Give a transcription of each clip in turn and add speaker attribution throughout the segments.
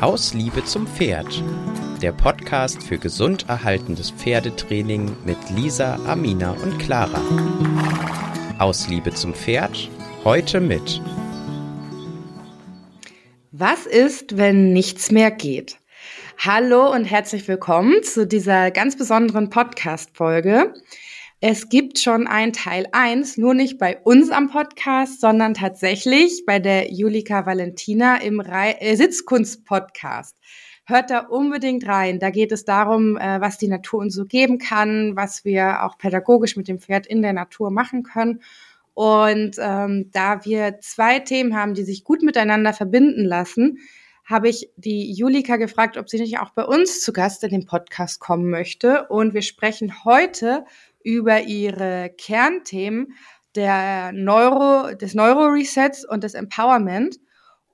Speaker 1: Aus Liebe zum Pferd. Der Podcast für gesund erhaltendes Pferdetraining mit Lisa, Amina und Clara. Aus Liebe zum Pferd. Heute mit.
Speaker 2: Was ist, wenn nichts mehr geht? Hallo und herzlich willkommen zu dieser ganz besonderen Podcast-Folge. Es gibt schon ein Teil 1, nur nicht bei uns am Podcast, sondern tatsächlich bei der Julika Valentina im äh, Sitzkunst-Podcast. Hört da unbedingt rein. Da geht es darum, äh, was die Natur uns so geben kann, was wir auch pädagogisch mit dem Pferd in der Natur machen können. Und ähm, da wir zwei Themen haben, die sich gut miteinander verbinden lassen, habe ich die Julika gefragt, ob sie nicht auch bei uns zu Gast in den Podcast kommen möchte. Und wir sprechen heute über ihre Kernthemen der Neuro, des Neuroresets und des Empowerment.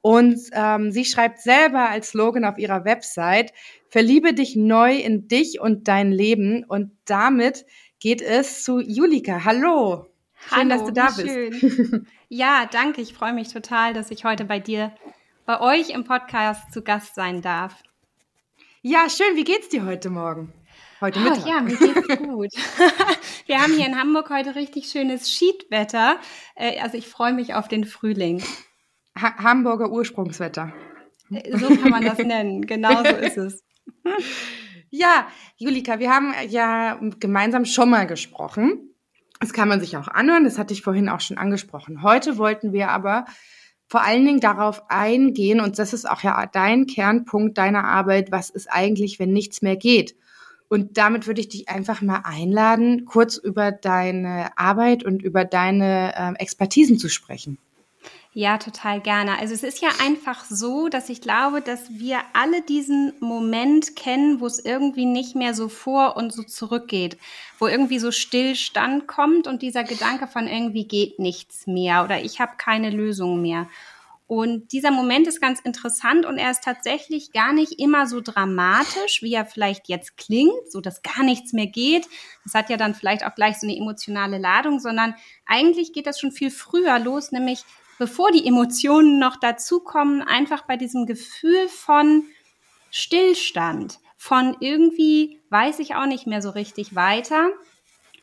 Speaker 2: Und ähm, sie schreibt selber als Slogan auf ihrer Website, verliebe dich neu in dich und dein Leben. Und damit geht es zu Julika. Hallo.
Speaker 3: Schön, Hallo, dass du da bist. Schön. Ja, danke. Ich freue mich total, dass ich heute bei dir, bei euch im Podcast zu Gast sein darf.
Speaker 2: Ja, schön. Wie geht's dir heute Morgen?
Speaker 3: Heute Mittag. Oh, ja, mir geht's gut. Wir haben hier in Hamburg heute richtig schönes Schiedwetter. Äh, also ich freue mich auf den Frühling.
Speaker 2: Ha Hamburger Ursprungswetter.
Speaker 3: Äh, so kann man das nennen. Genau so ist es.
Speaker 2: Ja, Julika, wir haben ja gemeinsam schon mal gesprochen. Das kann man sich auch anhören. Das hatte ich vorhin auch schon angesprochen. Heute wollten wir aber vor allen Dingen darauf eingehen, und das ist auch ja dein Kernpunkt deiner Arbeit, was ist eigentlich, wenn nichts mehr geht? Und damit würde ich dich einfach mal einladen, kurz über deine Arbeit und über deine äh, Expertisen zu sprechen.
Speaker 3: Ja, total gerne. Also es ist ja einfach so, dass ich glaube, dass wir alle diesen Moment kennen, wo es irgendwie nicht mehr so vor und so zurückgeht, wo irgendwie so Stillstand kommt und dieser Gedanke von irgendwie geht nichts mehr oder ich habe keine Lösung mehr. Und dieser Moment ist ganz interessant und er ist tatsächlich gar nicht immer so dramatisch, wie er vielleicht jetzt klingt, so dass gar nichts mehr geht. Das hat ja dann vielleicht auch gleich so eine emotionale Ladung, sondern eigentlich geht das schon viel früher los, nämlich bevor die Emotionen noch dazukommen, einfach bei diesem Gefühl von Stillstand, von irgendwie weiß ich auch nicht mehr so richtig weiter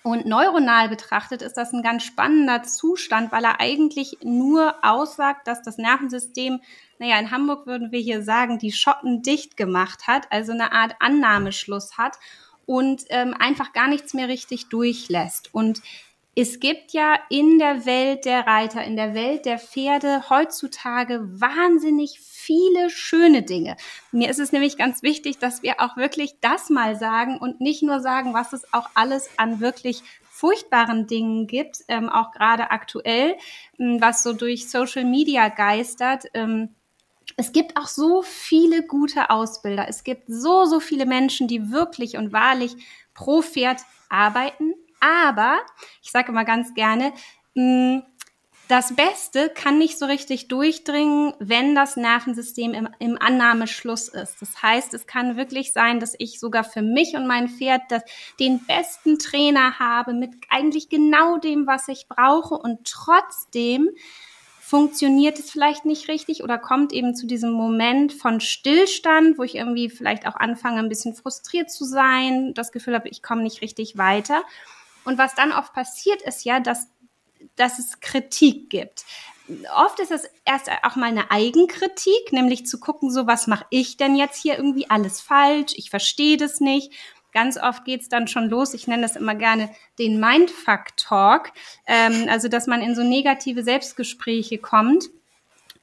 Speaker 3: und neuronal betrachtet ist das ein ganz spannender Zustand, weil er eigentlich nur aussagt, dass das Nervensystem, naja, in Hamburg würden wir hier sagen, die Schotten dicht gemacht hat, also eine Art Annahmeschluss hat und ähm, einfach gar nichts mehr richtig durchlässt. Und es gibt ja in der Welt der Reiter, in der Welt der Pferde heutzutage wahnsinnig viele schöne Dinge. Mir ist es nämlich ganz wichtig, dass wir auch wirklich das mal sagen und nicht nur sagen, was es auch alles an wirklich furchtbaren Dingen gibt, ähm, auch gerade aktuell, ähm, was so durch Social Media geistert. Ähm, es gibt auch so viele gute Ausbilder. Es gibt so, so viele Menschen, die wirklich und wahrlich pro Pferd arbeiten, aber ich sage immer ganz gerne, mm, das Beste kann nicht so richtig durchdringen, wenn das Nervensystem im, im, Annahmeschluss ist. Das heißt, es kann wirklich sein, dass ich sogar für mich und mein Pferd das, den besten Trainer habe mit eigentlich genau dem, was ich brauche und trotzdem funktioniert es vielleicht nicht richtig oder kommt eben zu diesem Moment von Stillstand, wo ich irgendwie vielleicht auch anfange, ein bisschen frustriert zu sein, das Gefühl habe, ich komme nicht richtig weiter. Und was dann oft passiert, ist ja, dass, dass es Kritik gibt. Oft ist es erst auch mal eine Eigenkritik, nämlich zu gucken, so was mache ich denn jetzt hier irgendwie alles falsch, ich verstehe das nicht. Ganz oft geht's dann schon los, ich nenne das immer gerne den Mindfuck-Talk, ähm, also dass man in so negative Selbstgespräche kommt,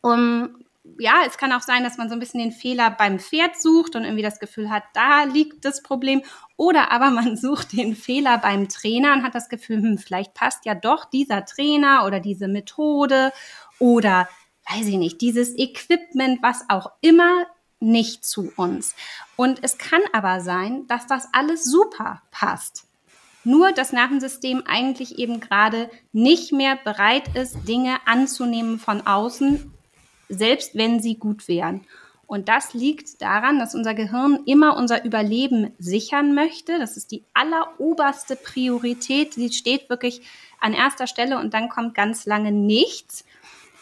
Speaker 3: um ja, es kann auch sein, dass man so ein bisschen den Fehler beim Pferd sucht und irgendwie das Gefühl hat, da liegt das Problem. Oder aber man sucht den Fehler beim Trainer und hat das Gefühl, hm, vielleicht passt ja doch dieser Trainer oder diese Methode oder weiß ich nicht, dieses Equipment, was auch immer, nicht zu uns. Und es kann aber sein, dass das alles super passt. Nur das Nervensystem eigentlich eben gerade nicht mehr bereit ist, Dinge anzunehmen von außen selbst wenn sie gut wären. Und das liegt daran, dass unser Gehirn immer unser Überleben sichern möchte. Das ist die alleroberste Priorität. Die steht wirklich an erster Stelle und dann kommt ganz lange nichts.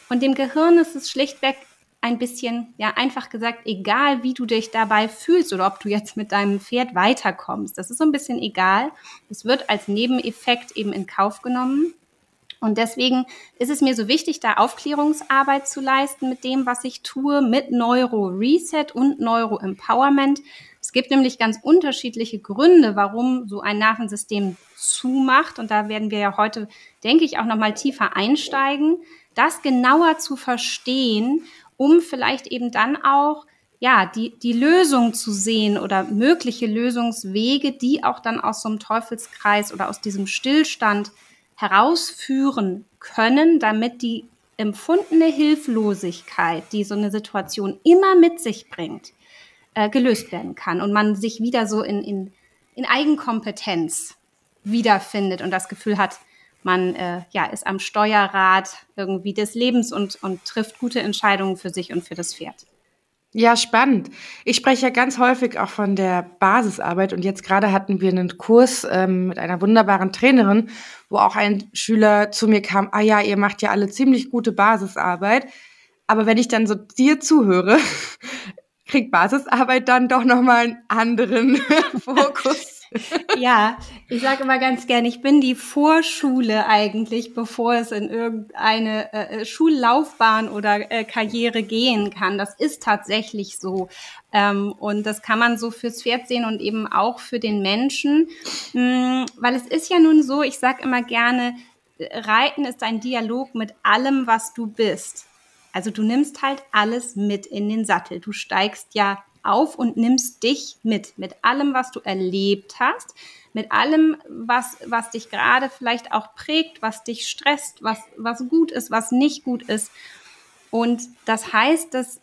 Speaker 3: Und dem Gehirn ist es schlichtweg ein bisschen, ja, einfach gesagt, egal wie du dich dabei fühlst oder ob du jetzt mit deinem Pferd weiterkommst. Das ist so ein bisschen egal. Es wird als Nebeneffekt eben in Kauf genommen. Und deswegen ist es mir so wichtig, da Aufklärungsarbeit zu leisten mit dem, was ich tue, mit Neuro Reset und Neuro Empowerment. Es gibt nämlich ganz unterschiedliche Gründe, warum so ein Nervensystem zumacht. Und da werden wir ja heute, denke ich, auch noch mal tiefer einsteigen, das genauer zu verstehen, um vielleicht eben dann auch ja, die, die Lösung zu sehen oder mögliche Lösungswege, die auch dann aus so einem Teufelskreis oder aus diesem Stillstand herausführen können, damit die empfundene Hilflosigkeit, die so eine Situation immer mit sich bringt, äh, gelöst werden kann und man sich wieder so in, in, in Eigenkompetenz wiederfindet und das Gefühl hat, man äh, ja, ist am Steuerrad irgendwie des Lebens und, und trifft gute Entscheidungen für sich und für das Pferd.
Speaker 2: Ja, spannend. Ich spreche ja ganz häufig auch von der Basisarbeit und jetzt gerade hatten wir einen Kurs ähm, mit einer wunderbaren Trainerin, wo auch ein Schüler zu mir kam, ah ja, ihr macht ja alle ziemlich gute Basisarbeit. Aber wenn ich dann so dir zuhöre, kriegt Basisarbeit dann doch nochmal einen anderen Fokus.
Speaker 3: Ja, ich sage immer ganz gerne, ich bin die Vorschule eigentlich, bevor es in irgendeine äh, äh, Schullaufbahn oder äh, Karriere gehen kann. Das ist tatsächlich so. Ähm, und das kann man so fürs Pferd sehen und eben auch für den Menschen. Mh, mm, weil es ist ja nun so, ich sage immer gerne, Reiten ist ein Dialog mit allem, was du bist. Also du nimmst halt alles mit in den Sattel. Du steigst ja auf und nimmst dich mit, mit allem, was du erlebt hast, mit allem, was, was dich gerade vielleicht auch prägt, was dich stresst, was, was gut ist, was nicht gut ist. Und das heißt, dass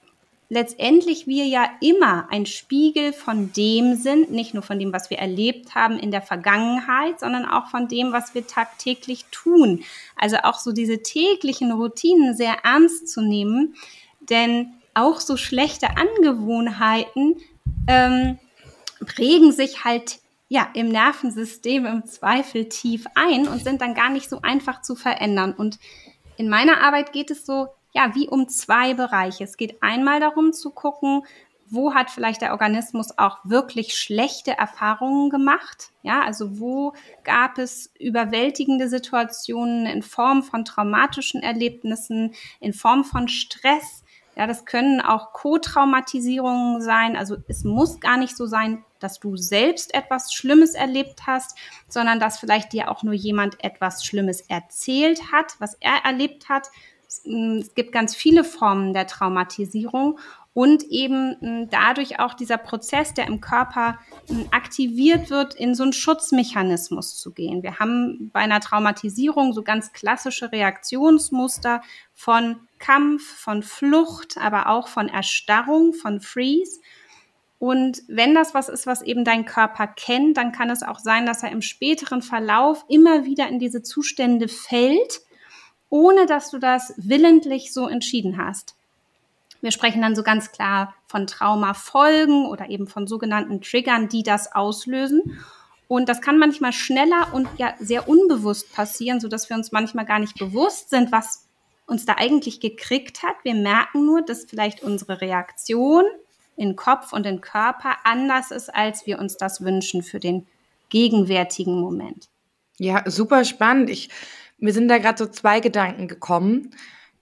Speaker 3: letztendlich wir ja immer ein Spiegel von dem sind, nicht nur von dem, was wir erlebt haben in der Vergangenheit, sondern auch von dem, was wir tagtäglich tun. Also auch so diese täglichen Routinen sehr ernst zu nehmen, denn auch so schlechte Angewohnheiten ähm, prägen sich halt ja im Nervensystem im Zweifel tief ein und sind dann gar nicht so einfach zu verändern. Und in meiner Arbeit geht es so ja wie um zwei Bereiche. Es geht einmal darum zu gucken, wo hat vielleicht der Organismus auch wirklich schlechte Erfahrungen gemacht? Ja, also wo gab es überwältigende Situationen in Form von traumatischen Erlebnissen, in Form von Stress, ja, das können auch Co-Traumatisierungen sein. Also es muss gar nicht so sein, dass du selbst etwas Schlimmes erlebt hast, sondern dass vielleicht dir auch nur jemand etwas Schlimmes erzählt hat, was er erlebt hat. Es gibt ganz viele Formen der Traumatisierung und eben hm, dadurch auch dieser Prozess, der im Körper hm, aktiviert wird, in so einen Schutzmechanismus zu gehen. Wir haben bei einer Traumatisierung so ganz klassische Reaktionsmuster von Kampf, von Flucht, aber auch von Erstarrung, von Freeze. Und wenn das was ist, was eben dein Körper kennt, dann kann es auch sein, dass er im späteren Verlauf immer wieder in diese Zustände fällt, ohne dass du das willentlich so entschieden hast. Wir sprechen dann so ganz klar von Traumafolgen oder eben von sogenannten Triggern, die das auslösen. Und das kann manchmal schneller und ja sehr unbewusst passieren, so dass wir uns manchmal gar nicht bewusst sind, was uns da eigentlich gekriegt hat. Wir merken nur, dass vielleicht unsere Reaktion in Kopf und in Körper anders ist, als wir uns das wünschen für den gegenwärtigen Moment.
Speaker 2: Ja, super spannend. Ich, mir sind da gerade so zwei Gedanken gekommen.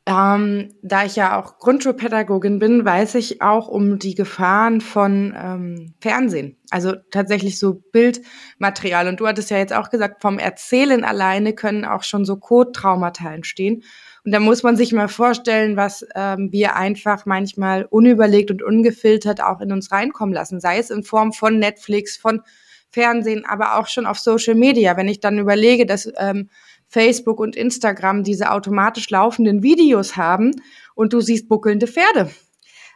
Speaker 2: Ähm, da ich ja auch Grundschulpädagogin bin, weiß ich auch um die Gefahren von ähm, Fernsehen. Also tatsächlich so Bildmaterial. Und du hattest ja jetzt auch gesagt, vom Erzählen alleine können auch schon so Code-Traumata entstehen. Und da muss man sich mal vorstellen, was ähm, wir einfach manchmal unüberlegt und ungefiltert auch in uns reinkommen lassen. Sei es in Form von Netflix, von Fernsehen, aber auch schon auf Social Media. Wenn ich dann überlege, dass ähm, Facebook und Instagram diese automatisch laufenden Videos haben und du siehst buckelnde Pferde.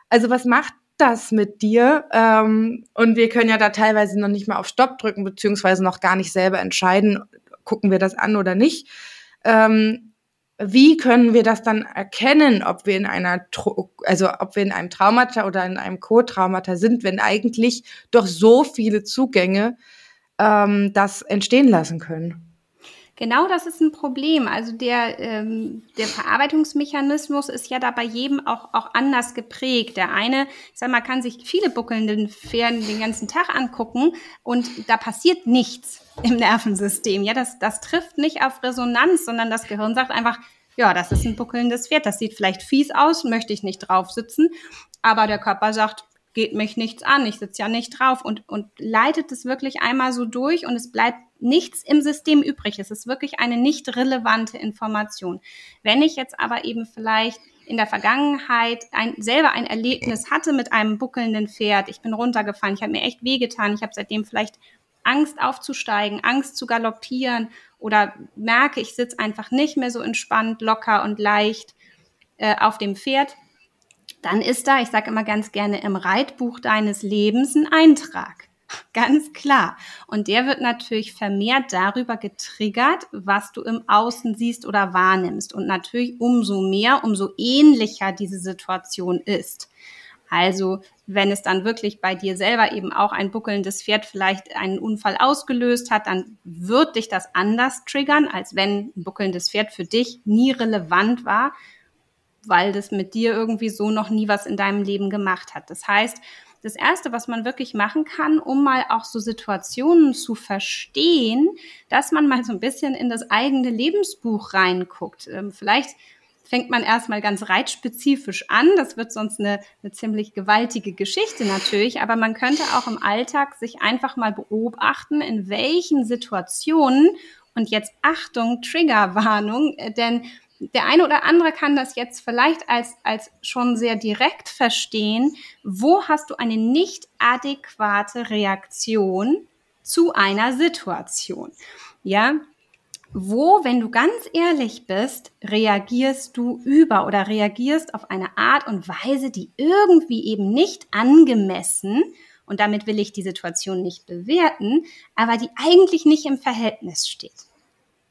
Speaker 2: Also was macht das mit dir? Ähm, und wir können ja da teilweise noch nicht mal auf Stopp drücken, beziehungsweise noch gar nicht selber entscheiden, gucken wir das an oder nicht. Ähm, wie können wir das dann erkennen, ob wir in einer, also ob wir in einem Traumata oder in einem Co-Traumata sind, wenn eigentlich doch so viele Zugänge ähm, das entstehen lassen können?
Speaker 3: Genau das ist ein Problem. Also der, ähm, der Verarbeitungsmechanismus ist ja da bei jedem auch, auch anders geprägt. Der eine, ich sag mal, kann sich viele buckelnden Pferden den ganzen Tag angucken und da passiert nichts im Nervensystem. Ja, das, das trifft nicht auf Resonanz, sondern das Gehirn sagt einfach, ja, das ist ein buckelndes Pferd. Das sieht vielleicht fies aus, möchte ich nicht drauf sitzen. Aber der Körper sagt, geht mich nichts an, ich sitze ja nicht drauf und, und leitet es wirklich einmal so durch und es bleibt nichts im System übrig. Es ist wirklich eine nicht relevante Information. Wenn ich jetzt aber eben vielleicht in der Vergangenheit ein, selber ein Erlebnis hatte mit einem buckelnden Pferd, ich bin runtergefallen, ich habe mir echt wehgetan, ich habe seitdem vielleicht Angst aufzusteigen, Angst zu galoppieren oder merke, ich sitze einfach nicht mehr so entspannt, locker und leicht äh, auf dem Pferd, dann ist da, ich sage immer ganz gerne, im Reitbuch deines Lebens ein Eintrag. Ganz klar. Und der wird natürlich vermehrt darüber getriggert, was du im Außen siehst oder wahrnimmst. Und natürlich umso mehr, umso ähnlicher diese Situation ist. Also, wenn es dann wirklich bei dir selber eben auch ein buckelndes Pferd vielleicht einen Unfall ausgelöst hat, dann wird dich das anders triggern, als wenn ein buckelndes Pferd für dich nie relevant war, weil das mit dir irgendwie so noch nie was in deinem Leben gemacht hat. Das heißt, das Erste, was man wirklich machen kann, um mal auch so Situationen zu verstehen, dass man mal so ein bisschen in das eigene Lebensbuch reinguckt. Ähm, vielleicht fängt man erstmal ganz reitspezifisch an. Das wird sonst eine, eine ziemlich gewaltige Geschichte natürlich, aber man könnte auch im Alltag sich einfach mal beobachten, in welchen Situationen und jetzt Achtung, Triggerwarnung, äh, denn der eine oder andere kann das jetzt vielleicht als, als schon sehr direkt verstehen. Wo hast du eine nicht adäquate Reaktion zu einer Situation? Ja, wo, wenn du ganz ehrlich bist, reagierst du über oder reagierst auf eine Art und Weise, die irgendwie eben nicht angemessen und damit will ich die Situation nicht bewerten, aber die eigentlich nicht im Verhältnis steht.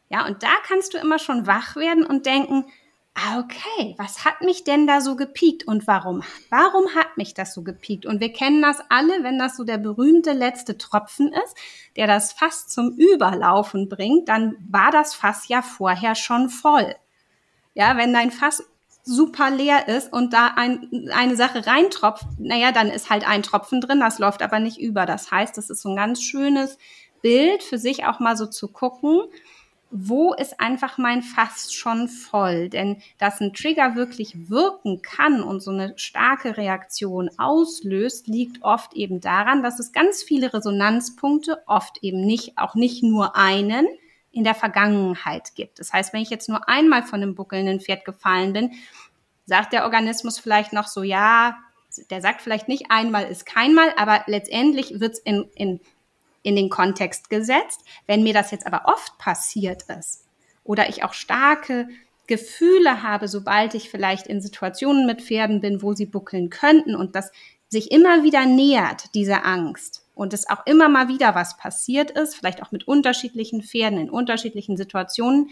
Speaker 3: Ja, und da kannst du immer schon wach werden und denken, ah, okay, was hat mich denn da so gepiekt und warum? Warum hat mich das so gepiekt? Und wir kennen das alle, wenn das so der berühmte letzte Tropfen ist, der das Fass zum Überlaufen bringt, dann war das Fass ja vorher schon voll. Ja, wenn dein Fass super leer ist und da ein, eine Sache reintropft, naja, dann ist halt ein Tropfen drin, das läuft aber nicht über. Das heißt, das ist so ein ganz schönes Bild für sich auch mal so zu gucken, wo ist einfach mein Fass schon voll? Denn dass ein Trigger wirklich wirken kann und so eine starke Reaktion auslöst, liegt oft eben daran, dass es ganz viele Resonanzpunkte, oft eben nicht, auch nicht nur einen, in der Vergangenheit gibt. Das heißt, wenn ich jetzt nur einmal von einem buckelnden Pferd gefallen bin, sagt der Organismus vielleicht noch so, ja, der sagt vielleicht nicht einmal ist keinmal, aber letztendlich wird es in, in in den Kontext gesetzt. Wenn mir das jetzt aber oft passiert ist oder ich auch starke Gefühle habe, sobald ich vielleicht in Situationen mit Pferden bin, wo sie buckeln könnten und das sich immer wieder nähert, diese Angst und es auch immer mal wieder was passiert ist, vielleicht auch mit unterschiedlichen Pferden in unterschiedlichen Situationen,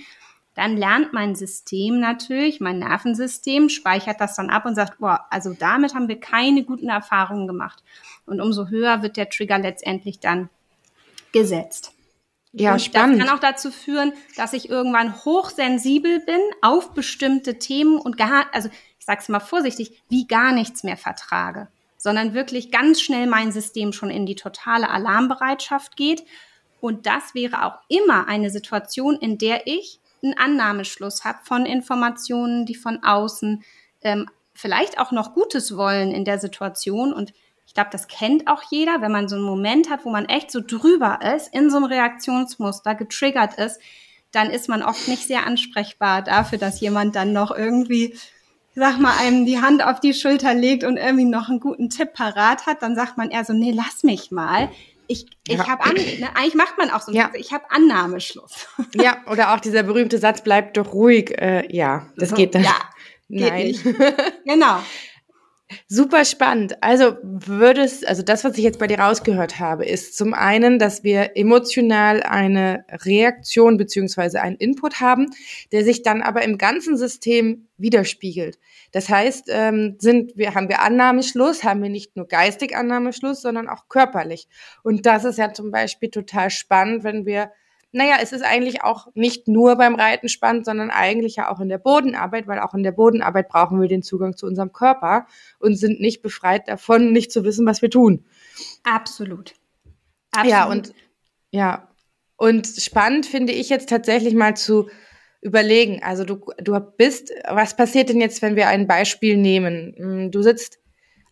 Speaker 3: dann lernt mein System natürlich, mein Nervensystem speichert das dann ab und sagt, boah, also damit haben wir keine guten Erfahrungen gemacht. Und umso höher wird der Trigger letztendlich dann gesetzt. Ja, und spannend. Das kann auch dazu führen, dass ich irgendwann hochsensibel bin auf bestimmte Themen und gar, also ich sag's mal vorsichtig, wie gar nichts mehr vertrage, sondern wirklich ganz schnell mein System schon in die totale Alarmbereitschaft geht. Und das wäre auch immer eine Situation, in der ich einen Annahmeschluss habe von Informationen, die von außen ähm, vielleicht auch noch Gutes wollen in der Situation und ich glaube, das kennt auch jeder, wenn man so einen Moment hat, wo man echt so drüber ist, in so einem Reaktionsmuster getriggert ist, dann ist man oft nicht sehr ansprechbar dafür, dass jemand dann noch irgendwie, sag mal, einem die Hand auf die Schulter legt und irgendwie noch einen guten Tipp parat hat. Dann sagt man eher so, nee, lass mich mal. Ich, ich ja. habe ne, eigentlich macht man auch so, ja. ich habe Annahmeschluss.
Speaker 2: Ja, oder auch dieser berühmte Satz, bleib doch ruhig. Äh, ja, das geht dann. Ja,
Speaker 3: geht Nein. nicht. genau.
Speaker 2: Super spannend. Also würdest, also das, was ich jetzt bei dir rausgehört habe, ist zum einen, dass wir emotional eine Reaktion beziehungsweise einen Input haben, der sich dann aber im ganzen System widerspiegelt. Das heißt, ähm, sind wir, haben wir Annahmeschluss, haben wir nicht nur geistig Annahmeschluss, sondern auch körperlich. Und das ist ja zum Beispiel total spannend, wenn wir naja, es ist eigentlich auch nicht nur beim Reiten spannend, sondern eigentlich ja auch in der Bodenarbeit, weil auch in der Bodenarbeit brauchen wir den Zugang zu unserem Körper und sind nicht befreit davon, nicht zu wissen, was wir tun.
Speaker 3: Absolut. Absolut.
Speaker 2: Ja, und ja, und spannend finde ich jetzt tatsächlich mal zu überlegen. Also du, du bist, was passiert denn jetzt, wenn wir ein Beispiel nehmen? Hm, du sitzt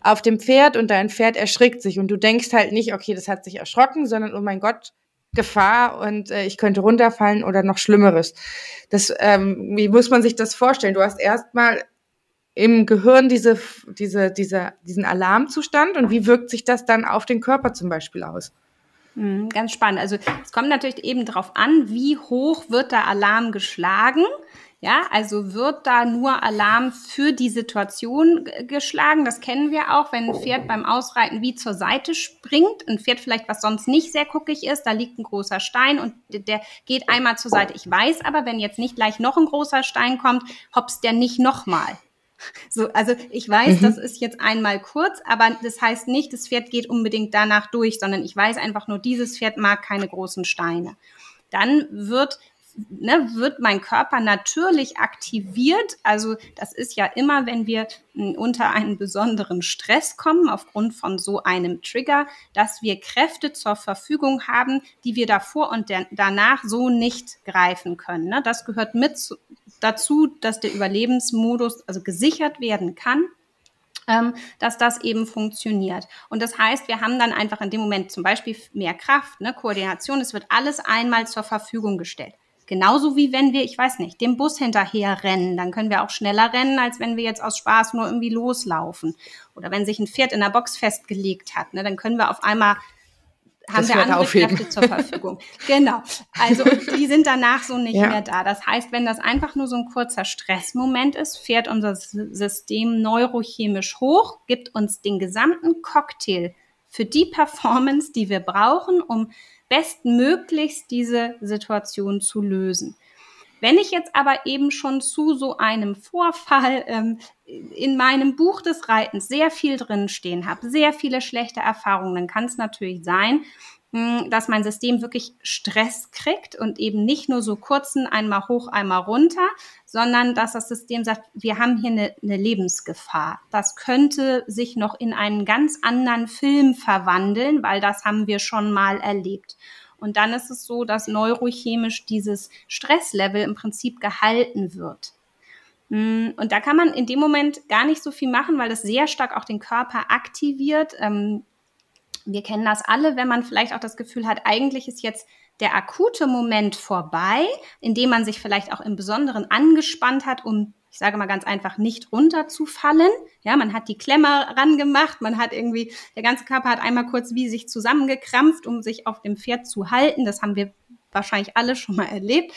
Speaker 2: auf dem Pferd und dein Pferd erschrickt sich und du denkst halt nicht, okay, das hat sich erschrocken, sondern oh mein Gott, Gefahr und äh, ich könnte runterfallen oder noch Schlimmeres. Das, ähm, wie muss man sich das vorstellen? Du hast erstmal im Gehirn diese, diese, diese, diesen Alarmzustand und wie wirkt sich das dann auf den Körper zum Beispiel aus?
Speaker 3: Hm, ganz spannend. Also es kommt natürlich eben darauf an, wie hoch wird der Alarm geschlagen. Ja, also wird da nur Alarm für die Situation geschlagen. Das kennen wir auch, wenn ein Pferd beim Ausreiten wie zur Seite springt. Ein Pferd vielleicht, was sonst nicht sehr guckig ist, da liegt ein großer Stein und der geht einmal zur Seite. Ich weiß aber, wenn jetzt nicht gleich noch ein großer Stein kommt, hops der nicht nochmal. So, also ich weiß, mhm. das ist jetzt einmal kurz, aber das heißt nicht, das Pferd geht unbedingt danach durch, sondern ich weiß einfach nur, dieses Pferd mag keine großen Steine. Dann wird ne, wird mein Körper natürlich aktiviert. Also das ist ja immer, wenn wir hm, unter einen besonderen Stress kommen aufgrund von so einem Trigger, dass wir Kräfte zur Verfügung haben, die wir davor und danach so nicht greifen können. Ne? Das gehört mit zu, dazu, dass der Überlebensmodus also gesichert werden kann ähm, dass das eben funktioniert. Und das heißt, wir haben dann einfach in dem Moment zum Beispiel mehr Kraft, ne, Koordination, es wird alles einmal zur Verfügung gestellt. Genauso wie wenn wir, ich weiß nicht, dem Bus hinterher rennen, dann können wir auch schneller rennen, als wenn wir jetzt aus Spaß nur irgendwie loslaufen. Oder wenn sich ein Pferd in der Box festgelegt hat, ne, dann können wir auf einmal haben wir andere aufheben. Kräfte zur Verfügung. genau. Also die sind danach so nicht ja. mehr da. Das heißt, wenn das einfach nur so ein kurzer Stressmoment ist, fährt unser System neurochemisch hoch, gibt uns den gesamten Cocktail für die Performance, die wir brauchen, um bestmöglichst diese Situation zu lösen. Wenn ich jetzt aber eben schon zu so einem Vorfall ähm, in meinem Buch des Reitens sehr viel drinstehen habe, sehr viele schlechte Erfahrungen, dann kann es natürlich sein, dass mein System wirklich Stress kriegt und eben nicht nur so kurzen einmal hoch, einmal runter, sondern dass das System sagt, wir haben hier eine, eine Lebensgefahr. Das könnte sich noch in einen ganz anderen Film verwandeln, weil das haben wir schon mal erlebt. Und dann ist es so, dass neurochemisch dieses Stresslevel im Prinzip gehalten wird. Hm, und da kann man in dem Moment gar nicht so viel machen, weil das sehr stark auch den Körper aktiviert. Ähm, wir kennen das alle, wenn man vielleicht auch das Gefühl hat, eigentlich ist jetzt der akute Moment vorbei, in dem man sich vielleicht auch im Besonderen angespannt hat, um, ich sage mal ganz einfach, nicht runterzufallen. Ja, man hat die Klemme rangemacht, man hat irgendwie, der ganze Körper hat einmal kurz wie sich zusammengekrampft, um sich auf dem Pferd zu halten. Das haben wir wahrscheinlich alle schon mal erlebt.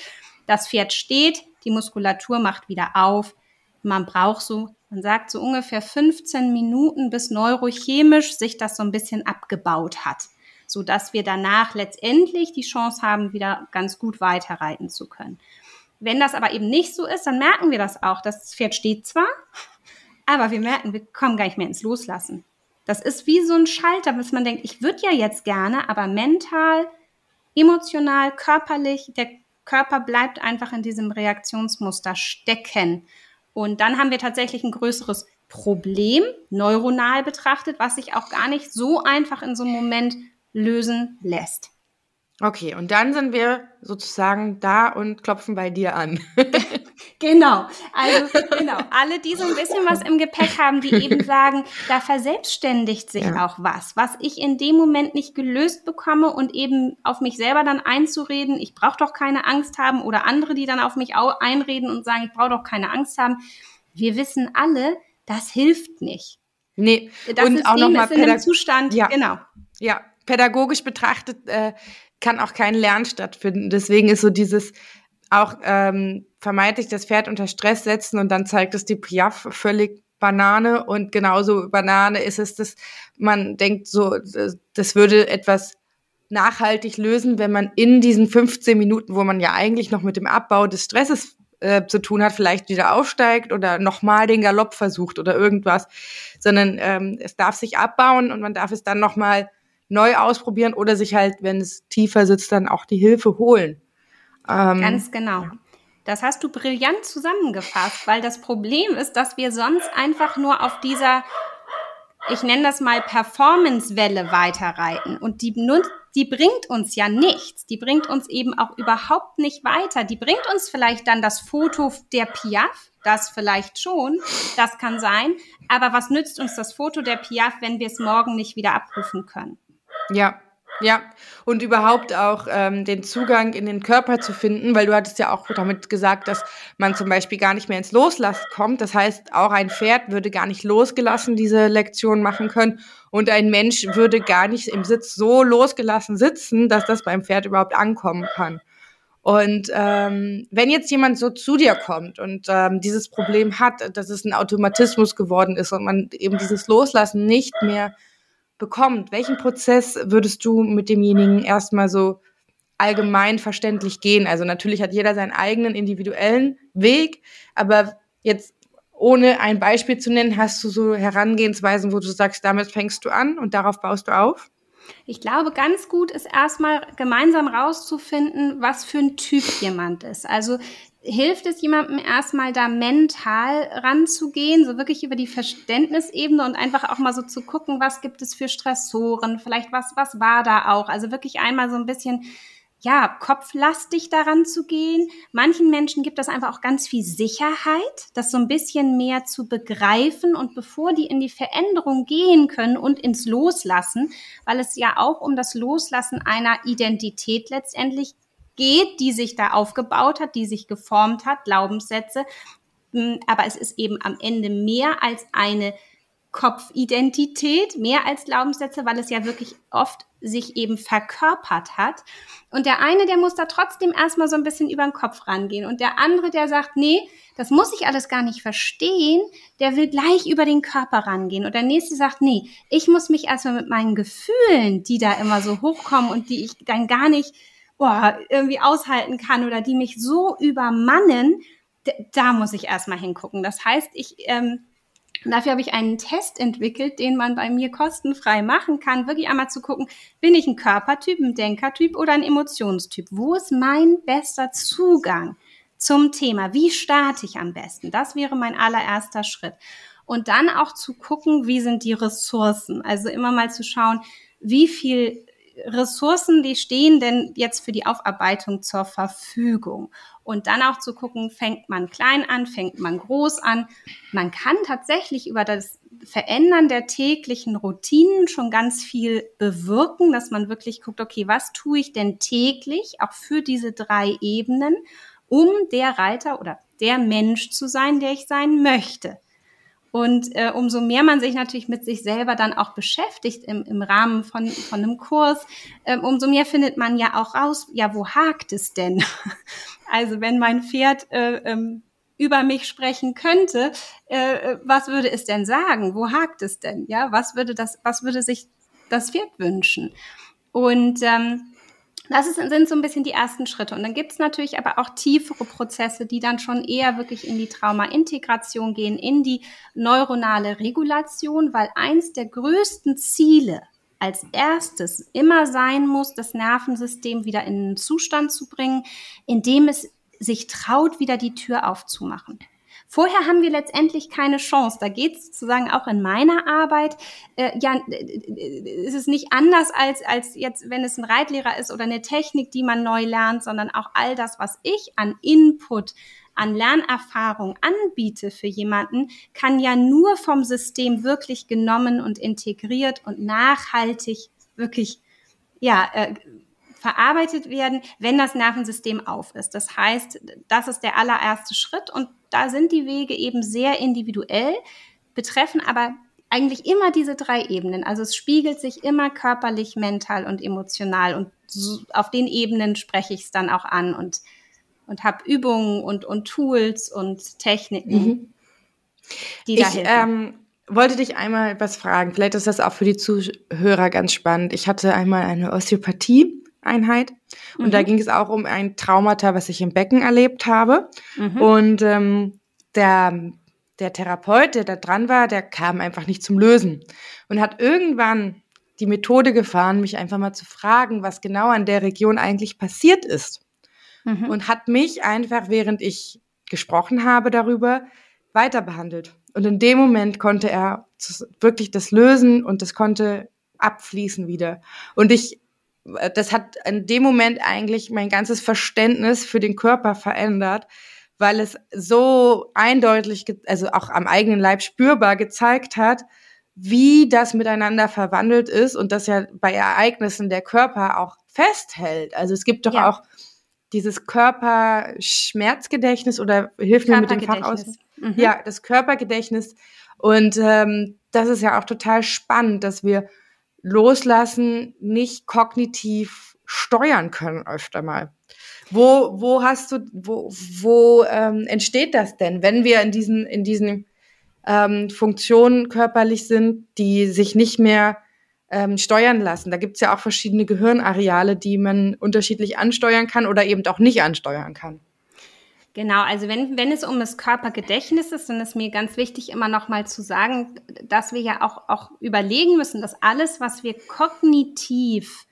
Speaker 3: Das Pferd steht, die Muskulatur macht wieder auf. Man braucht so man sagt so ungefähr 15 Minuten, bis neurochemisch sich das so ein bisschen abgebaut hat, so dass wir danach letztendlich die Chance haben, wieder ganz gut weiterreiten zu können. Wenn das aber eben nicht so ist, dann merken wir das auch. Das Pferd steht zwar, aber wir merken, wir kommen gar nicht mehr ins Loslassen. Das ist wie so ein Schalter, bis man denkt, ich würde ja jetzt gerne, aber mental, emotional, körperlich, der Körper bleibt einfach in diesem Reaktionsmuster stecken. Und dann haben wir tatsächlich ein größeres Problem, neuronal betrachtet, was sich auch gar nicht so einfach in so einem Moment lösen lässt.
Speaker 2: Okay, und dann sind wir sozusagen da und klopfen bei dir an.
Speaker 3: genau, also genau, alle, die so ein bisschen was im Gepäck haben, die eben sagen, da verselbstständigt sich ja. auch was, was ich in dem Moment nicht gelöst bekomme und eben auf mich selber dann einzureden, ich brauche doch keine Angst haben oder andere, die dann auf mich einreden und sagen, ich brauche doch keine Angst haben. Wir wissen alle, das hilft nicht.
Speaker 2: Nee,
Speaker 3: das und auch noch mal ist in einem Zustand,
Speaker 2: ja. genau. Ja, pädagogisch betrachtet äh, kann auch kein Lernen stattfinden. Deswegen ist so dieses auch ähm, vermeintlich das Pferd unter Stress setzen und dann zeigt es die Piaf völlig Banane und genauso Banane ist es, dass man denkt so, das würde etwas nachhaltig lösen, wenn man in diesen 15 Minuten, wo man ja eigentlich noch mit dem Abbau des Stresses äh, zu tun hat, vielleicht wieder aufsteigt oder nochmal den Galopp versucht oder irgendwas, sondern ähm, es darf sich abbauen und man darf es dann nochmal neu ausprobieren oder sich halt, wenn es tiefer sitzt, dann auch die Hilfe holen.
Speaker 3: Ähm, Ganz genau. Das hast du brillant zusammengefasst, weil das Problem ist, dass wir sonst einfach nur auf dieser, ich nenne das mal Performance-Welle weiterreiten. Und die, die bringt uns ja nichts. Die bringt uns eben auch überhaupt nicht weiter. Die bringt uns vielleicht dann das Foto der Piaf, das vielleicht schon, das kann sein. Aber was nützt uns das Foto der Piaf, wenn wir es morgen nicht wieder abrufen können?
Speaker 2: Ja, ja, und überhaupt auch ähm, den Zugang in den Körper zu finden, weil du hattest ja auch damit gesagt, dass man zum Beispiel gar nicht mehr ins Loslassen kommt. Das heißt, auch ein Pferd würde gar nicht losgelassen diese Lektion machen können und ein Mensch würde gar nicht im Sitz so losgelassen sitzen, dass das beim Pferd überhaupt ankommen kann. Und ähm, wenn jetzt jemand so zu dir kommt und ähm, dieses Problem hat, dass es ein Automatismus geworden ist und man eben dieses Loslassen nicht mehr bekommt, welchen Prozess würdest du mit demjenigen erstmal so allgemein verständlich gehen? Also natürlich hat jeder seinen eigenen individuellen Weg, aber jetzt ohne ein Beispiel zu nennen, hast du so Herangehensweisen, wo du sagst, damit fängst du an und darauf baust du auf?
Speaker 3: Ich glaube, ganz gut ist erstmal gemeinsam rauszufinden, was für ein Typ jemand ist. Also hilft es jemandem erstmal da mental ranzugehen, so wirklich über die Verständnisebene und einfach auch mal so zu gucken, was gibt es für Stressoren, vielleicht was, was war da auch. Also wirklich einmal so ein bisschen, ja, kopflastig daran zu gehen. Manchen Menschen gibt das einfach auch ganz viel Sicherheit, das so ein bisschen mehr zu begreifen und bevor die in die Veränderung gehen können und ins Loslassen, weil es ja auch um das Loslassen einer Identität letztendlich geht, die sich da aufgebaut hat, die sich geformt hat, Glaubenssätze. Hm, aber es ist eben am Ende mehr als eine Kopfidentität, mehr als Glaubenssätze, weil es ja wirklich oft sich eben verkörpert hat. Und der eine, der muss da trotzdem erstmal so ein bisschen über den Kopf rangehen. Und der andere, der sagt, nee, das muss ich alles gar nicht verstehen, der will gleich über den Körper rangehen. Und der nächste sagt, nee, ich muss mich erstmal mit meinen Gefühlen, die da immer so hochkommen und die ich dann gar nicht boah, irgendwie aushalten kann oder die mich so übermannen, da muss ich erstmal hingucken. Das heißt, ich ähm, dafür habe ich einen Test entwickelt, den man bei mir kostenfrei machen kann, wirklich einmal zu gucken, bin ich ein Körpertyp, ein Denkertyp oder ein Emotionstyp? Wo ist mein bester Zugang zum Thema? Wie starte ich am besten? Das wäre mein allererster Schritt. Und dann auch zu gucken, wie sind die Ressourcen? Also immer mal zu schauen, wie viel Ressourcen, die stehen denn jetzt für die Aufarbeitung zur Verfügung? Und dann auch zu gucken, fängt man klein an, fängt man groß an. Man kann tatsächlich über das Verändern der täglichen Routinen schon ganz viel bewirken, dass man wirklich guckt, okay, was tue ich denn täglich, auch für diese drei Ebenen, um der Reiter oder der Mensch zu sein, der ich sein möchte. Und äh, umso mehr man sich natürlich mit sich selber dann auch beschäftigt im, im Rahmen von, von einem Kurs, äh, umso mehr findet man ja auch raus, ja, wo hakt es denn? also wenn mein Pferd äh, ähm, über mich sprechen könnte, äh, was würde es denn sagen? Wo hakt es denn? Ja, was würde das, was würde sich das Pferd wünschen? Und ähm, das ist, sind so ein bisschen die ersten Schritte. Und dann gibt es natürlich aber auch tiefere Prozesse, die dann schon eher wirklich in die Trauma-Integration gehen, in die neuronale Regulation, weil eins der größten Ziele als erstes immer sein muss, das Nervensystem wieder in einen Zustand zu bringen, in dem es sich traut, wieder die Tür aufzumachen. Vorher haben wir letztendlich keine Chance. Da geht es sozusagen auch in meiner Arbeit. Äh, ja, ist es nicht anders als, als jetzt, wenn es ein Reitlehrer ist oder eine Technik, die man neu lernt, sondern auch all das, was ich an Input an Lernerfahrung anbiete für jemanden, kann ja nur vom System wirklich genommen und integriert und nachhaltig wirklich ja, äh, verarbeitet werden, wenn das Nervensystem auf ist. Das heißt, das ist der allererste Schritt und da sind die Wege eben sehr individuell, betreffen aber eigentlich immer diese drei Ebenen. Also es spiegelt sich immer körperlich, mental und emotional und so auf den Ebenen spreche ich es dann auch an und und habe Übungen und, und Tools und Techniken,
Speaker 2: mhm. die da ich, helfen. Ähm, wollte dich einmal was fragen. Vielleicht ist das auch für die Zuhörer ganz spannend. Ich hatte einmal eine Osteopathie Einheit. Und mhm. da ging es auch um ein Traumata, was ich im Becken erlebt habe. Mhm. Und ähm, der, der Therapeut, der da dran war, der kam einfach nicht zum Lösen und hat irgendwann die Methode gefahren, mich einfach mal zu fragen, was genau an der Region eigentlich passiert ist. mhm. und hat mich einfach, während ich gesprochen habe darüber, weiter behandelt. Und in dem Moment konnte er wirklich das lösen und das konnte abfließen wieder. Und ich, das hat in dem Moment eigentlich mein ganzes Verständnis für den Körper verändert, weil es so eindeutig, also auch am eigenen Leib spürbar gezeigt hat, wie das miteinander verwandelt ist und das ja bei Ereignissen der Körper auch festhält. Also es gibt doch ja. auch dieses Körperschmerzgedächtnis oder hilf mir mit dem Fach aus. Mhm. Ja, das Körpergedächtnis. Und ähm, das ist ja auch total spannend, dass wir loslassen nicht kognitiv steuern können öfter mal. Wo, wo hast du, wo, wo ähm, entsteht das denn, wenn wir in diesen, in diesen ähm, Funktionen körperlich sind, die sich nicht mehr ähm, steuern lassen? Da gibt's ja auch verschiedene Gehirnareale, die man unterschiedlich ansteuern kann oder eben auch nicht ansteuern kann.
Speaker 3: Genau, also wenn, wenn es um das Körpergedächtnis ist, dann ist mir ganz wichtig, immer noch mal zu sagen, dass wir ja auch, auch überlegen müssen, dass alles, was wir kognitiv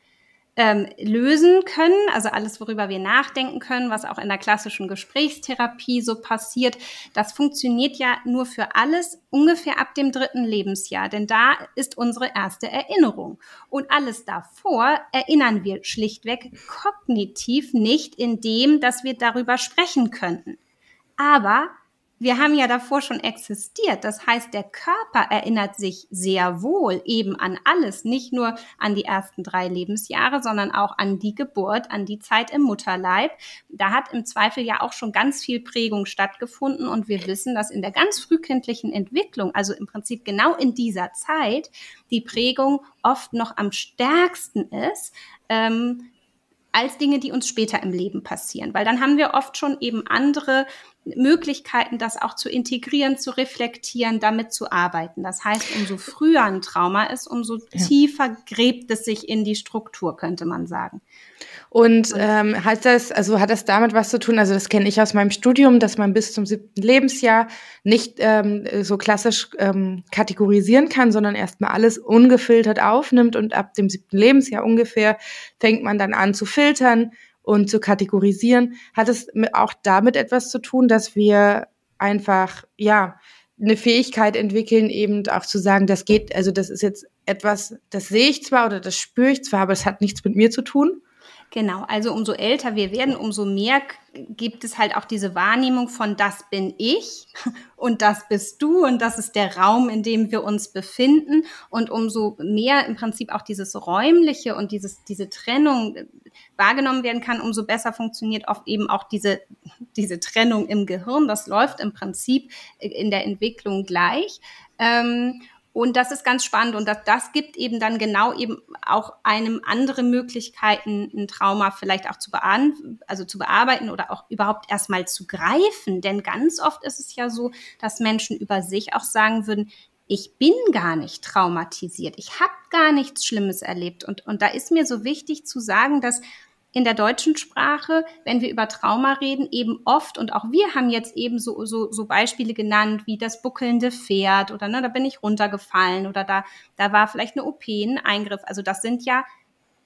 Speaker 3: ähm, lösen können, also alles, worüber wir nachdenken können, was auch in der klassischen Gesprächstherapie so passiert, das funktioniert ja nur für alles ungefähr ab dem dritten Lebensjahr, denn da ist unsere erste Erinnerung. Und alles davor erinnern wir schlichtweg kognitiv nicht in dem, dass wir darüber sprechen könnten. Aber wir haben ja davor schon existiert. Das heißt, der Körper erinnert sich sehr wohl eben an alles, nicht nur an die ersten drei Lebensjahre, sondern auch an die Geburt, an die Zeit im Mutterleib. Da hat im Zweifel ja auch schon ganz viel Prägung stattgefunden und wir wissen, dass in der ganz frühkindlichen Entwicklung, also im Prinzip genau in dieser Zeit, die Prägung oft noch am stärksten ist. Ähm, als Dinge, die uns später im Leben passieren. Weil dann haben wir oft schon eben andere Möglichkeiten, das auch zu integrieren, zu reflektieren, damit zu arbeiten. Das heißt, umso früher ein Trauma ist, umso ja. tiefer gräbt es sich in die Struktur, könnte man sagen.
Speaker 2: Und ähm, hat das, also hat das damit was zu tun? Also das kenne ich aus meinem Studium, dass man bis zum siebten Lebensjahr nicht ähm, so klassisch ähm, kategorisieren kann, sondern erstmal alles ungefiltert aufnimmt und ab dem siebten Lebensjahr ungefähr fängt man dann an zu filtern und zu kategorisieren, hat es auch damit etwas zu tun, dass wir einfach, ja, eine Fähigkeit entwickeln, eben auch zu sagen, das geht, also das ist jetzt etwas, das sehe ich zwar oder das spüre ich zwar, aber es hat nichts mit mir zu tun.
Speaker 3: Genau, also umso älter wir werden, umso mehr gibt es halt auch diese Wahrnehmung von das bin ich und das bist du und das ist der Raum, in dem wir uns befinden und umso mehr im Prinzip auch dieses räumliche und dieses diese Trennung wahrgenommen werden kann, umso besser funktioniert oft eben auch diese diese Trennung im Gehirn. Das läuft im Prinzip in der Entwicklung gleich. Ähm, und das ist ganz spannend und das, das gibt eben dann genau eben auch einem andere Möglichkeiten, ein Trauma vielleicht auch zu, bean also zu bearbeiten oder auch überhaupt erstmal zu greifen. Denn ganz oft ist es ja so, dass Menschen über sich auch sagen würden, ich bin gar nicht traumatisiert, ich habe gar nichts Schlimmes erlebt. Und, und da ist mir so wichtig zu sagen, dass in der deutschen Sprache, wenn wir über Trauma reden, eben oft, und auch wir haben jetzt eben so, so, so Beispiele genannt, wie das buckelnde Pferd oder ne, da bin ich runtergefallen oder da, da war vielleicht eine OP, ein Eingriff. Also das sind ja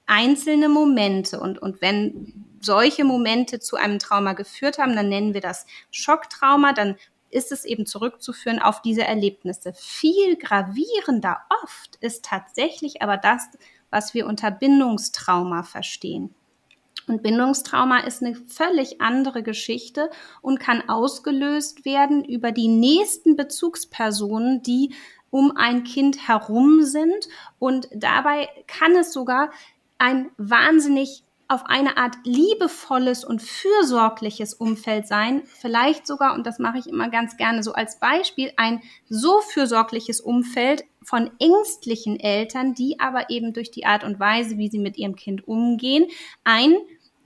Speaker 3: einzelne Momente. Und, und wenn solche Momente zu einem Trauma geführt haben, dann nennen wir das Schocktrauma, dann ist es eben zurückzuführen auf diese Erlebnisse. Viel gravierender oft ist tatsächlich aber das, was wir unter Bindungstrauma verstehen. Und Bindungstrauma ist eine völlig andere Geschichte und kann ausgelöst werden über die nächsten Bezugspersonen, die um ein Kind herum sind. Und dabei kann es sogar ein wahnsinnig auf eine Art liebevolles und fürsorgliches Umfeld sein. Vielleicht sogar, und das mache ich immer ganz gerne so als Beispiel, ein so fürsorgliches Umfeld von ängstlichen Eltern, die aber eben durch die Art und Weise, wie sie mit ihrem Kind umgehen, ein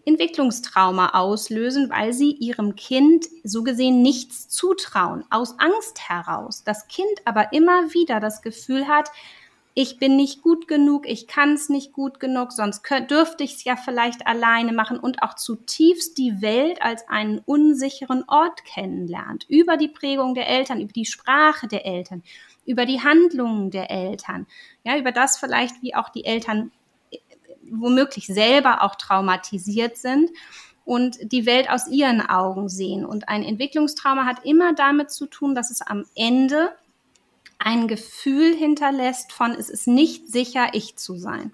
Speaker 3: Entwicklungstrauma auslösen, weil sie ihrem Kind so gesehen nichts zutrauen, aus Angst heraus. Das Kind aber immer wieder das Gefühl hat, ich bin nicht gut genug, ich kann es nicht gut genug, sonst dürfte ich es ja vielleicht alleine machen und auch zutiefst die Welt als einen unsicheren Ort kennenlernt. Über die Prägung der Eltern, über die Sprache der Eltern, über die Handlungen der Eltern, ja, über das vielleicht, wie auch die Eltern womöglich selber auch traumatisiert sind. und die Welt aus ihren Augen sehen. Und ein Entwicklungstrauma hat immer damit zu tun, dass es am Ende ein Gefühl hinterlässt von, es ist nicht sicher, ich zu sein.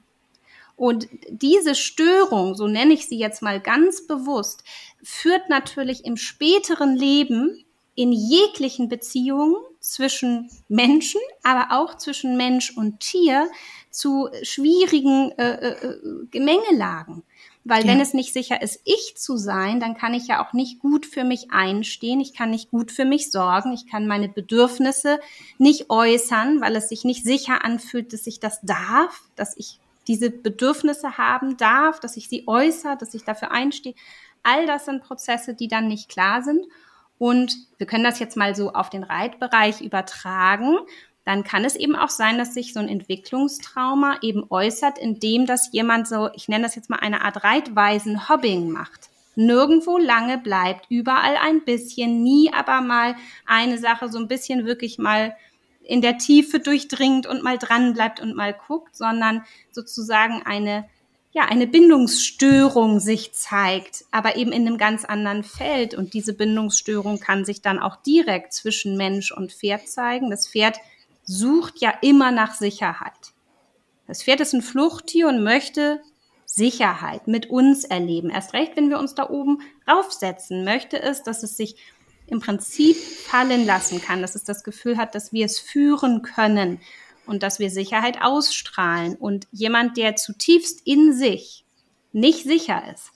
Speaker 3: Und diese Störung, so nenne ich sie jetzt mal ganz bewusst, führt natürlich im späteren Leben in jeglichen Beziehungen zwischen Menschen, aber auch zwischen Mensch und Tier zu schwierigen äh, äh, äh Gemengelagen. Weil ja. wenn es nicht sicher ist, ich zu sein, dann kann ich ja auch nicht gut für mich einstehen, ich kann nicht gut für mich sorgen, ich kann meine Bedürfnisse nicht äußern, weil es sich nicht sicher anfühlt, dass ich das darf, dass ich diese Bedürfnisse haben darf, dass ich sie äußere, dass ich dafür einstehe. All das sind Prozesse, die dann nicht klar sind. Und wir können das jetzt mal so auf den Reitbereich übertragen dann kann es eben auch sein, dass sich so ein Entwicklungstrauma eben äußert, indem das jemand so, ich nenne das jetzt mal eine Art reitweisen Hobbing macht. Nirgendwo lange bleibt, überall ein bisschen, nie aber mal eine Sache so ein bisschen wirklich mal in der Tiefe durchdringt und mal dran bleibt und mal guckt, sondern sozusagen eine ja, eine Bindungsstörung sich zeigt, aber eben in einem ganz anderen Feld. Und diese Bindungsstörung kann sich dann auch direkt zwischen Mensch und Pferd zeigen. Das Pferd sucht ja immer nach Sicherheit. Das Pferd ist ein Fluchttier und möchte Sicherheit mit uns erleben. Erst recht, wenn wir uns da oben raufsetzen, möchte es, dass es sich im Prinzip fallen lassen kann, dass es das Gefühl hat, dass wir es führen können und dass wir Sicherheit ausstrahlen. Und jemand, der zutiefst in sich nicht sicher ist,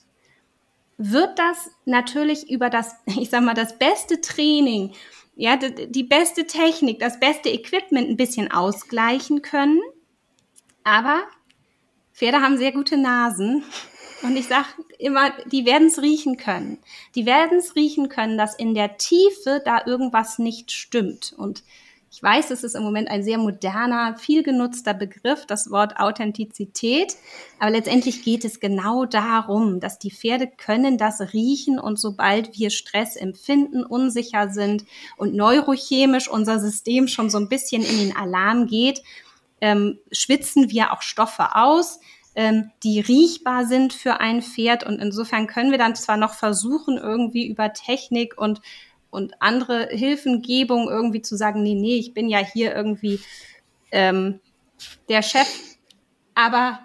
Speaker 3: wird das natürlich über das, ich sag mal, das beste Training ja, die, die beste Technik, das beste Equipment ein bisschen ausgleichen können. Aber Pferde haben sehr gute Nasen. Und ich sage immer, die werden es riechen können. Die werden es riechen können, dass in der Tiefe da irgendwas nicht stimmt. Und ich weiß, es ist im Moment ein sehr moderner, viel genutzter Begriff, das Wort Authentizität. Aber letztendlich geht es genau darum, dass die Pferde können das riechen und sobald wir Stress empfinden, unsicher sind und neurochemisch unser System schon so ein bisschen in den Alarm geht, ähm, schwitzen wir auch Stoffe aus, ähm, die riechbar sind für ein Pferd. Und insofern können wir dann zwar noch versuchen, irgendwie über Technik und und andere Hilfengebung irgendwie zu sagen, nee, nee, ich bin ja hier irgendwie ähm, der Chef. Aber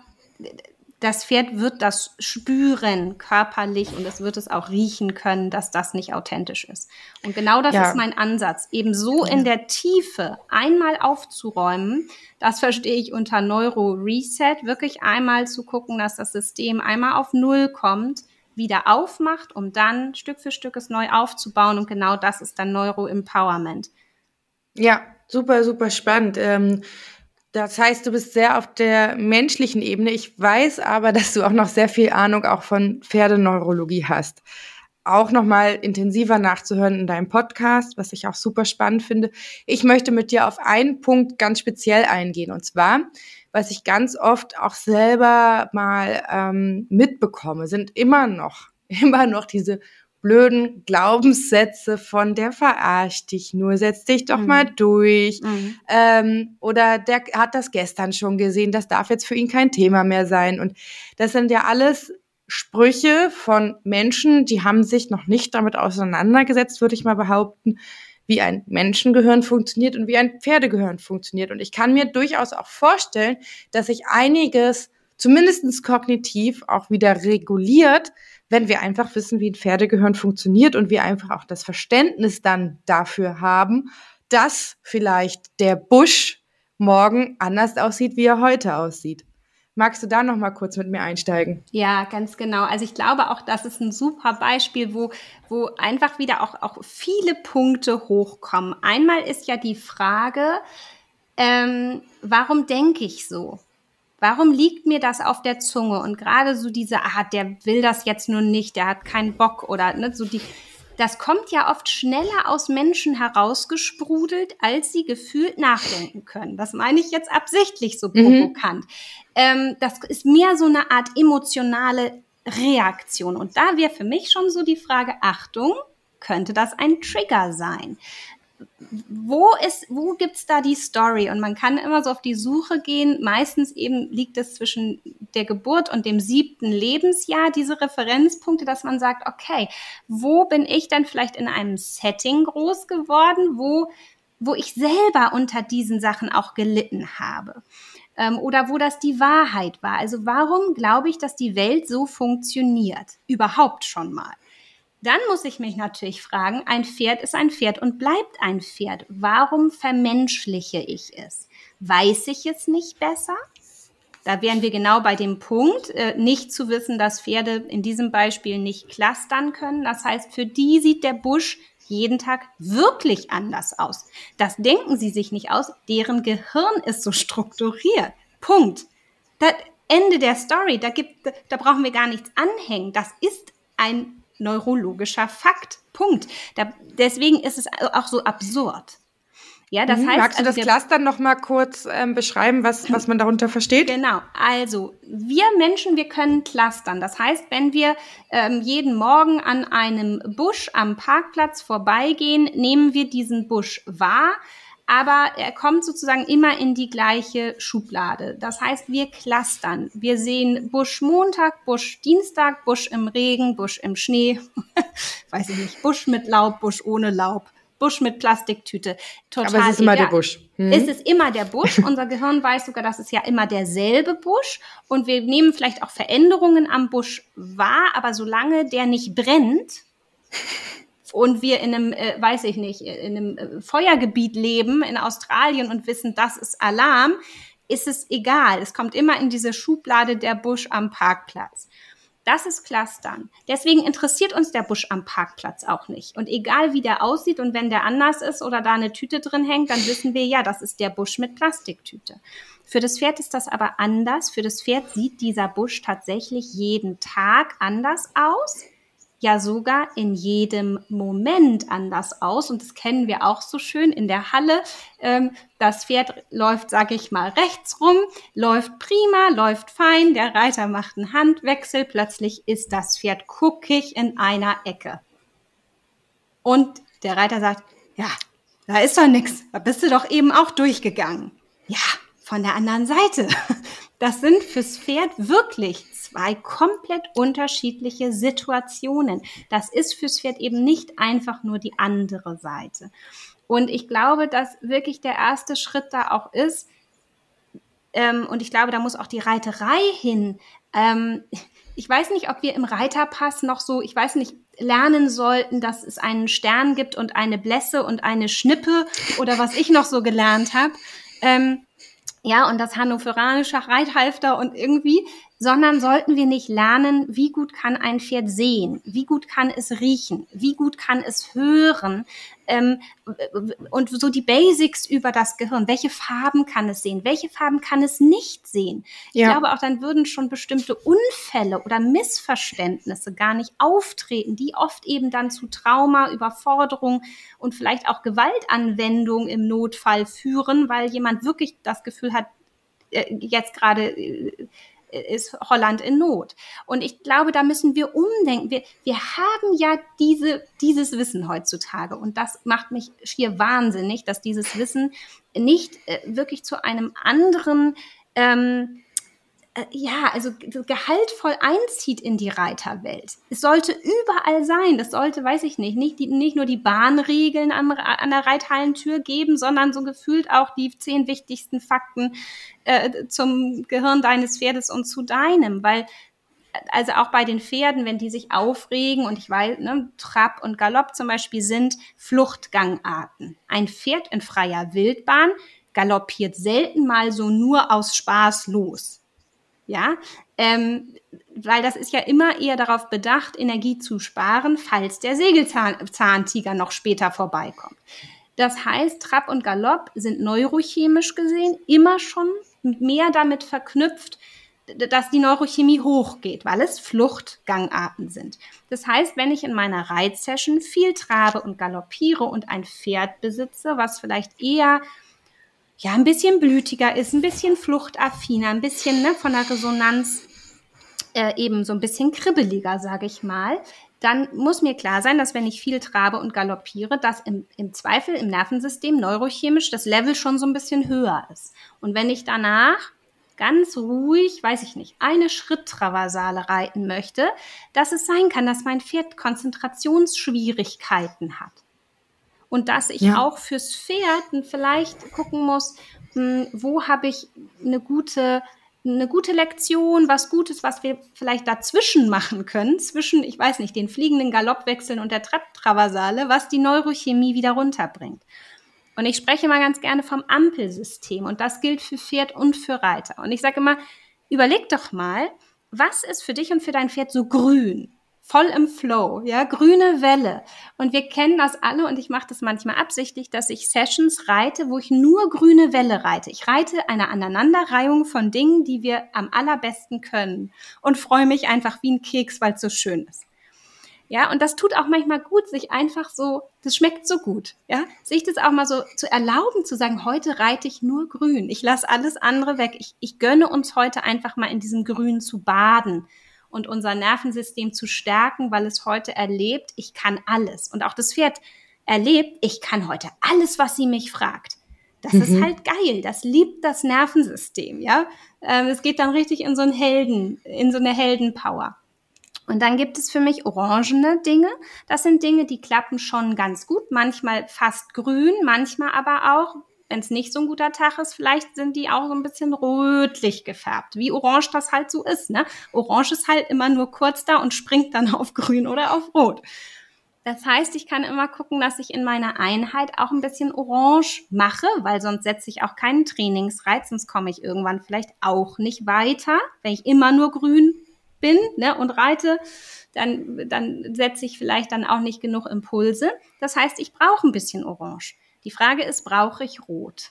Speaker 3: das Pferd wird das spüren körperlich und es wird es auch riechen können, dass das nicht authentisch ist. Und genau das ja. ist mein Ansatz, eben so in der Tiefe einmal aufzuräumen. Das verstehe ich unter Neuro Reset, wirklich einmal zu gucken, dass das System einmal auf Null kommt wieder aufmacht, um dann Stück für Stück es neu aufzubauen. Und genau das ist dann Neuro-Empowerment.
Speaker 2: Ja, super, super spannend. Ähm, das heißt, du bist sehr auf der menschlichen Ebene. Ich weiß aber, dass du auch noch sehr viel Ahnung auch von Pferdeneurologie hast. Auch nochmal intensiver nachzuhören in deinem Podcast, was ich auch super spannend finde. Ich möchte mit dir auf einen Punkt ganz speziell eingehen. Und zwar, was ich ganz oft auch selber mal ähm, mitbekomme, sind immer noch, immer noch diese blöden Glaubenssätze von der verarscht dich nur, setz dich doch mhm. mal durch. Mhm. Ähm, oder der hat das gestern schon gesehen, das darf jetzt für ihn kein Thema mehr sein. Und das sind ja alles Sprüche von Menschen, die haben sich noch nicht damit auseinandergesetzt, würde ich mal behaupten, wie ein Menschengehirn funktioniert und wie ein Pferdegehirn funktioniert. Und ich kann mir durchaus auch vorstellen, dass sich einiges zumindestens kognitiv auch wieder reguliert, wenn wir einfach wissen, wie ein Pferdegehirn funktioniert und wir einfach auch das Verständnis dann dafür haben, dass vielleicht der Busch morgen anders aussieht, wie er heute aussieht. Magst du da noch mal kurz mit mir einsteigen?
Speaker 3: Ja, ganz genau. Also ich glaube auch, das ist ein super Beispiel, wo, wo einfach wieder auch, auch viele Punkte hochkommen. Einmal ist ja die Frage, ähm, warum denke ich so? Warum liegt mir das auf der Zunge? Und gerade so diese, ah, der will das jetzt nur nicht, der hat keinen Bock oder ne, so die, das kommt ja oft schneller aus Menschen herausgesprudelt, als sie gefühlt nachdenken können. Das meine ich jetzt absichtlich so mhm. provokant. Mhm. Ähm, das ist mehr so eine Art emotionale Reaktion. Und da wäre für mich schon so die Frage, Achtung, könnte das ein Trigger sein? Wo ist, wo gibt's da die Story? Und man kann immer so auf die Suche gehen. Meistens eben liegt es zwischen der Geburt und dem siebten Lebensjahr, diese Referenzpunkte, dass man sagt, okay, wo bin ich denn vielleicht in einem Setting groß geworden, wo, wo ich selber unter diesen Sachen auch gelitten habe? Ähm, oder wo das die Wahrheit war. Also warum glaube ich, dass die Welt so funktioniert? Überhaupt schon mal. Dann muss ich mich natürlich fragen, ein Pferd ist ein Pferd und bleibt ein Pferd. Warum vermenschliche ich es? Weiß ich es nicht besser? Da wären wir genau bei dem Punkt, äh, nicht zu wissen, dass Pferde in diesem Beispiel nicht clustern können. Das heißt, für die sieht der Busch jeden Tag wirklich anders aus. Das denken sie sich nicht aus. Deren Gehirn ist so strukturiert. Punkt. Das Ende der Story. Da gibt, da brauchen wir gar nichts anhängen. Das ist ein neurologischer Fakt. Punkt. Da, deswegen ist es auch so absurd.
Speaker 2: Ja, das mhm. heißt. Magst du also das Cluster noch mal kurz ähm, beschreiben, was, was man darunter versteht?
Speaker 3: Genau. Also, wir Menschen, wir können clustern. Das heißt, wenn wir ähm, jeden Morgen an einem Busch am Parkplatz vorbeigehen, nehmen wir diesen Busch wahr aber er kommt sozusagen immer in die gleiche Schublade. Das heißt, wir clustern. Wir sehen Busch Montag, Busch Dienstag, Busch im Regen, Busch im Schnee, weiß ich nicht, Busch mit Laub, Busch ohne Laub. Busch mit Plastiktüte.
Speaker 2: Total Aber es ist immer der Busch.
Speaker 3: Hm. Es ist immer der Busch. Unser Gehirn weiß sogar, das ist ja immer derselbe Busch. Und wir nehmen vielleicht auch Veränderungen am Busch wahr, aber solange der nicht brennt, und wir in einem, äh, weiß ich nicht, in einem äh, Feuergebiet leben in Australien und wissen, das ist Alarm, ist es egal. Es kommt immer in diese Schublade der Busch am Parkplatz. Das ist Clustern. Deswegen interessiert uns der Busch am Parkplatz auch nicht. Und egal wie der aussieht und wenn der anders ist oder da eine Tüte drin hängt, dann wissen wir, ja, das ist der Busch mit Plastiktüte. Für das Pferd ist das aber anders. Für das Pferd sieht dieser Busch tatsächlich jeden Tag anders aus ja sogar in jedem Moment anders aus. Und das kennen wir auch so schön in der Halle. Ähm, das Pferd läuft, sag ich mal, rechts rum, läuft prima, läuft fein. Der Reiter macht einen Handwechsel. Plötzlich ist das Pferd guckig in einer Ecke. Und der Reiter sagt, ja, da ist doch nix. Da bist du doch eben auch durchgegangen. Ja, von der anderen Seite. Das sind fürs Pferd wirklich zwei komplett unterschiedliche Situationen. Das ist fürs Pferd eben nicht einfach nur die andere Seite. Und ich glaube, dass wirklich der erste Schritt da auch ist, ähm, und ich glaube, da muss auch die Reiterei hin. Ähm, ich weiß nicht, ob wir im Reiterpass noch so, ich weiß nicht, lernen sollten, dass es einen Stern gibt und eine Blässe und eine Schnippe oder was ich noch so gelernt habe. Ähm, ja, und das hannoveranische Reithalfter und irgendwie, sondern sollten wir nicht lernen, wie gut kann ein Pferd sehen, wie gut kann es riechen, wie gut kann es hören ähm, und so die Basics über das Gehirn. Welche Farben kann es sehen, welche Farben kann es nicht sehen? Ich ja. glaube auch, dann würden schon bestimmte Unfälle oder Missverständnisse gar nicht auftreten, die oft eben dann zu Trauma, Überforderung und vielleicht auch Gewaltanwendung im Notfall führen, weil jemand wirklich das Gefühl hat, äh, jetzt gerade äh, ist Holland in Not. Und ich glaube, da müssen wir umdenken. Wir, wir haben ja diese, dieses Wissen heutzutage. Und das macht mich schier wahnsinnig, dass dieses Wissen nicht äh, wirklich zu einem anderen ähm, äh, ja, also gehaltvoll einzieht in die Reiterwelt. Es sollte überall sein. Das sollte, weiß ich nicht, nicht, die, nicht nur die Bahnregeln an, an der Reithallentür geben, sondern so gefühlt auch die zehn wichtigsten Fakten äh, zum Gehirn deines Pferdes und zu deinem, weil also auch bei den Pferden, wenn die sich aufregen und ich weiß, ne, Trab und Galopp zum Beispiel sind Fluchtgangarten. Ein Pferd in freier Wildbahn galoppiert selten mal so nur aus Spaß los ja, ähm, weil das ist ja immer eher darauf bedacht, Energie zu sparen, falls der Sägelzahntiger noch später vorbeikommt. Das heißt, Trab und Galopp sind neurochemisch gesehen immer schon mehr damit verknüpft, dass die Neurochemie hochgeht, weil es Fluchtgangarten sind. Das heißt, wenn ich in meiner Reitsession viel trabe und galoppiere und ein Pferd besitze, was vielleicht eher ja ein bisschen blütiger ist, ein bisschen fluchtaffiner, ein bisschen ne, von der Resonanz äh, eben so ein bisschen kribbeliger, sage ich mal, dann muss mir klar sein, dass wenn ich viel trabe und galoppiere, dass im, im Zweifel im Nervensystem neurochemisch das Level schon so ein bisschen höher ist. Und wenn ich danach ganz ruhig, weiß ich nicht, eine Schritttraversale reiten möchte, dass es sein kann, dass mein Pferd Konzentrationsschwierigkeiten hat. Und dass ich ja. auch fürs Pferd vielleicht gucken muss, hm, wo habe ich eine gute eine gute Lektion, was Gutes, was wir vielleicht dazwischen machen können, zwischen, ich weiß nicht, den fliegenden Galoppwechseln und der Traversale, was die Neurochemie wieder runterbringt. Und ich spreche mal ganz gerne vom Ampelsystem und das gilt für Pferd und für Reiter. Und ich sage immer, überleg doch mal, was ist für dich und für dein Pferd so grün? Voll im Flow, ja, grüne Welle. Und wir kennen das alle und ich mache das manchmal absichtlich, dass ich Sessions reite, wo ich nur grüne Welle reite. Ich reite eine Aneinanderreihung von Dingen, die wir am allerbesten können und freue mich einfach wie ein Keks, weil es so schön ist. Ja, und das tut auch manchmal gut, sich einfach so, das schmeckt so gut, ja, sich das auch mal so zu erlauben, zu sagen, heute reite ich nur grün. Ich lasse alles andere weg. Ich, ich gönne uns heute einfach mal in diesem Grün zu baden und unser Nervensystem zu stärken, weil es heute erlebt, ich kann alles. Und auch das Pferd erlebt, ich kann heute alles, was sie mich fragt. Das mhm. ist halt geil. Das liebt das Nervensystem, ja. Ähm, es geht dann richtig in so einen Helden, in so eine Heldenpower. Und dann gibt es für mich orangene Dinge. Das sind Dinge, die klappen schon ganz gut. Manchmal fast grün, manchmal aber auch wenn es nicht so ein guter Tag ist, vielleicht sind die auch so ein bisschen rötlich gefärbt, wie Orange das halt so ist. Ne? Orange ist halt immer nur kurz da und springt dann auf Grün oder auf Rot. Das heißt, ich kann immer gucken, dass ich in meiner Einheit auch ein bisschen Orange mache, weil sonst setze ich auch keinen Trainingsreiz, sonst komme ich irgendwann vielleicht auch nicht weiter. Wenn ich immer nur grün bin ne, und reite, dann, dann setze ich vielleicht dann auch nicht genug Impulse. Das heißt, ich brauche ein bisschen Orange. Die Frage ist, brauche ich Rot?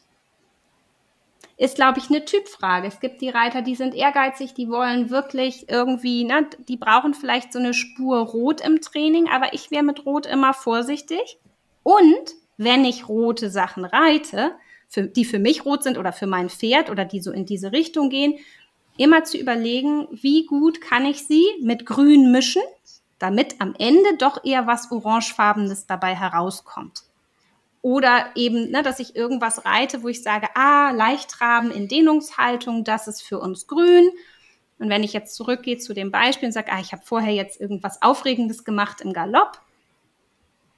Speaker 3: Ist, glaube ich, eine Typfrage. Es gibt die Reiter, die sind ehrgeizig, die wollen wirklich irgendwie, ne, die brauchen vielleicht so eine Spur Rot im Training, aber ich wäre mit Rot immer vorsichtig. Und wenn ich rote Sachen reite, für, die für mich rot sind oder für mein Pferd oder die so in diese Richtung gehen, immer zu überlegen, wie gut kann ich sie mit Grün mischen, damit am Ende doch eher was Orangefarbenes dabei herauskommt. Oder eben, ne, dass ich irgendwas reite, wo ich sage, ah, Leichttraben in Dehnungshaltung, das ist für uns grün. Und wenn ich jetzt zurückgehe zu dem Beispiel und sage, ah, ich habe vorher jetzt irgendwas Aufregendes gemacht im Galopp,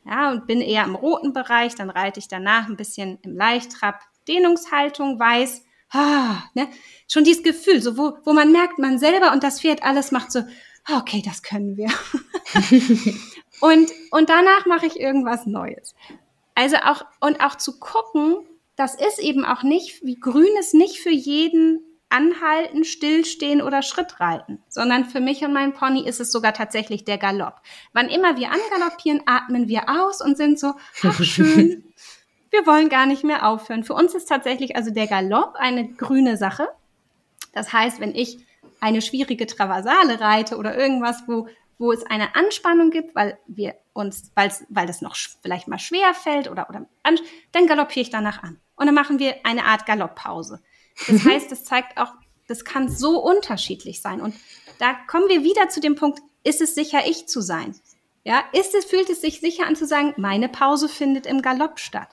Speaker 3: ja, und bin eher im roten Bereich, dann reite ich danach ein bisschen im Leichttrab, Dehnungshaltung, weiß, ah, ne, schon dieses Gefühl, so wo, wo man merkt, man selber und das Pferd alles macht so, ah, okay, das können wir. und, und danach mache ich irgendwas Neues. Also auch, und auch zu gucken, das ist eben auch nicht, wie grün ist nicht für jeden anhalten, stillstehen oder Schritt reiten, sondern für mich und meinen Pony ist es sogar tatsächlich der Galopp. Wann immer wir angaloppieren, atmen wir aus und sind so, ach schön, wir wollen gar nicht mehr aufhören. Für uns ist tatsächlich also der Galopp eine grüne Sache. Das heißt, wenn ich eine schwierige Traversale reite oder irgendwas, wo wo es eine Anspannung gibt, weil wir uns, weil das noch vielleicht mal schwer fällt oder, oder dann galoppiere ich danach an. Und dann machen wir eine Art Galopppause. Das mhm. heißt, das zeigt auch, das kann so unterschiedlich sein. Und da kommen wir wieder zu dem Punkt, ist es sicher, ich zu sein? Ja, ist es, fühlt es sich sicher an zu sagen, meine Pause findet im Galopp statt?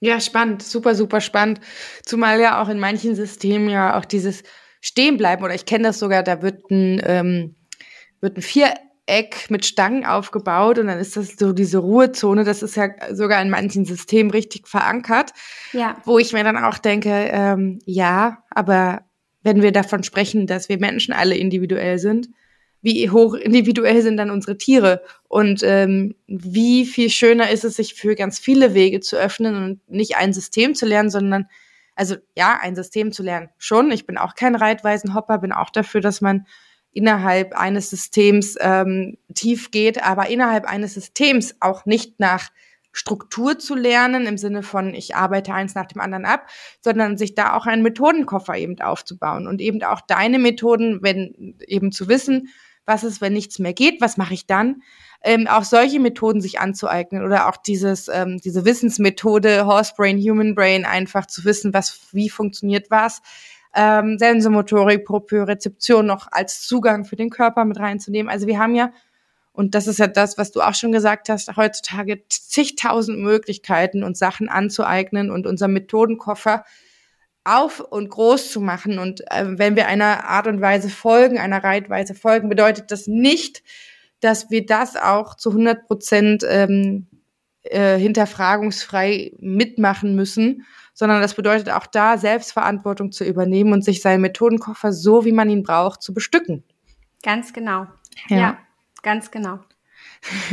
Speaker 2: Ja, spannend, super, super spannend. Zumal ja auch in manchen Systemen ja auch dieses Stehenbleiben oder ich kenne das sogar, da wird ein, ähm, wird ein Viereck mit Stangen aufgebaut und dann ist das so diese Ruhezone. Das ist ja sogar in manchen Systemen richtig verankert. Ja. Wo ich mir dann auch denke, ähm, ja, aber wenn wir davon sprechen, dass wir Menschen alle individuell sind, wie hoch individuell sind dann unsere Tiere und ähm, wie viel schöner ist es, sich für ganz viele Wege zu öffnen und nicht ein System zu lernen, sondern also ja, ein System zu lernen schon. Ich bin auch kein Reitweisenhopper, bin auch dafür, dass man innerhalb eines Systems ähm, tief geht, aber innerhalb eines Systems auch nicht nach Struktur zu lernen, im Sinne von, ich arbeite eins nach dem anderen ab, sondern sich da auch einen Methodenkoffer eben aufzubauen und eben auch deine Methoden, wenn eben zu wissen, was ist, wenn nichts mehr geht, was mache ich dann, ähm, auch solche Methoden sich anzueignen oder auch dieses, ähm, diese Wissensmethode Horse Brain, Human Brain, einfach zu wissen, was, wie funktioniert was, ähm, Sensomotorik, Propriorezeption noch als Zugang für den Körper mit reinzunehmen. Also wir haben ja Und das ist ja das, was du auch schon gesagt hast, heutzutage zigtausend Möglichkeiten, uns Sachen anzueignen und unser Methodenkoffer auf und groß zu machen. Und äh, wenn wir einer Art und Weise folgen, einer Reitweise folgen, bedeutet das nicht, dass wir das auch zu 100 Prozent ähm, äh, hinterfragungsfrei mitmachen müssen, sondern das bedeutet auch da Selbstverantwortung zu übernehmen und sich seinen Methodenkoffer so, wie man ihn braucht, zu bestücken.
Speaker 3: Ganz genau. ja, ja ganz genau.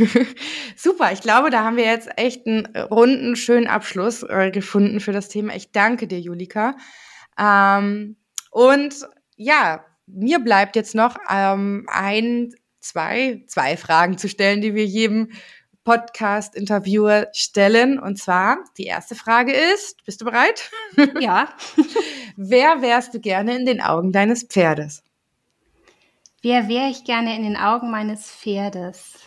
Speaker 2: Super, ich glaube, da haben wir jetzt echt einen runden, schönen Abschluss äh, gefunden für das Thema. Ich danke dir, Julika. Ähm, und ja, mir bleibt jetzt noch ähm, ein, zwei, zwei Fragen zu stellen, die wir jedem Podcast-Interviewer stellen. Und zwar, die erste Frage ist, bist du bereit?
Speaker 3: Ja.
Speaker 2: Wer wärst du gerne in den Augen deines Pferdes?
Speaker 3: Wer wäre ich gerne in den Augen meines Pferdes?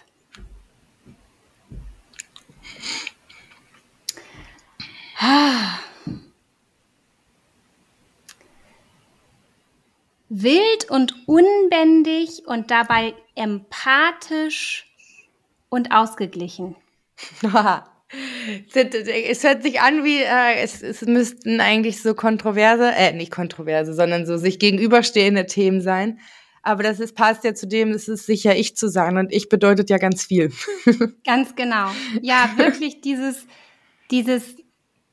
Speaker 3: Wild und unbändig und dabei empathisch und ausgeglichen.
Speaker 2: es hört sich an wie, äh, es, es müssten eigentlich so kontroverse, äh, nicht kontroverse, sondern so sich gegenüberstehende Themen sein. Aber das ist, passt ja zu dem, es ist sicher ich zu sein und ich bedeutet ja ganz viel.
Speaker 3: Ganz genau. Ja, wirklich dieses, dieses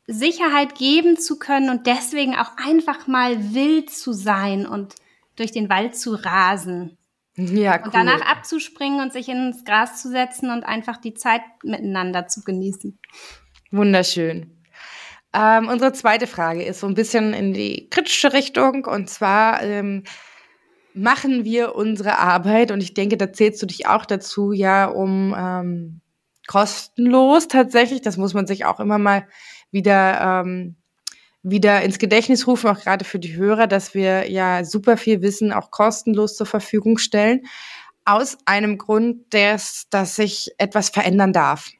Speaker 3: Sicherheit geben zu können und deswegen auch einfach mal wild zu sein und durch den Wald zu rasen. Ja, cool. Und danach abzuspringen und sich ins Gras zu setzen und einfach die Zeit miteinander zu genießen.
Speaker 2: Wunderschön. Ähm, unsere zweite Frage ist so ein bisschen in die kritische Richtung und zwar ähm, machen wir unsere Arbeit und ich denke, da zählst du dich auch dazu, ja, um ähm, kostenlos tatsächlich. Das muss man sich auch immer mal wieder ähm, wieder ins Gedächtnis rufen, auch gerade für die Hörer, dass wir ja super viel Wissen auch kostenlos zur Verfügung stellen. Aus einem Grund, des, dass sich etwas verändern darf.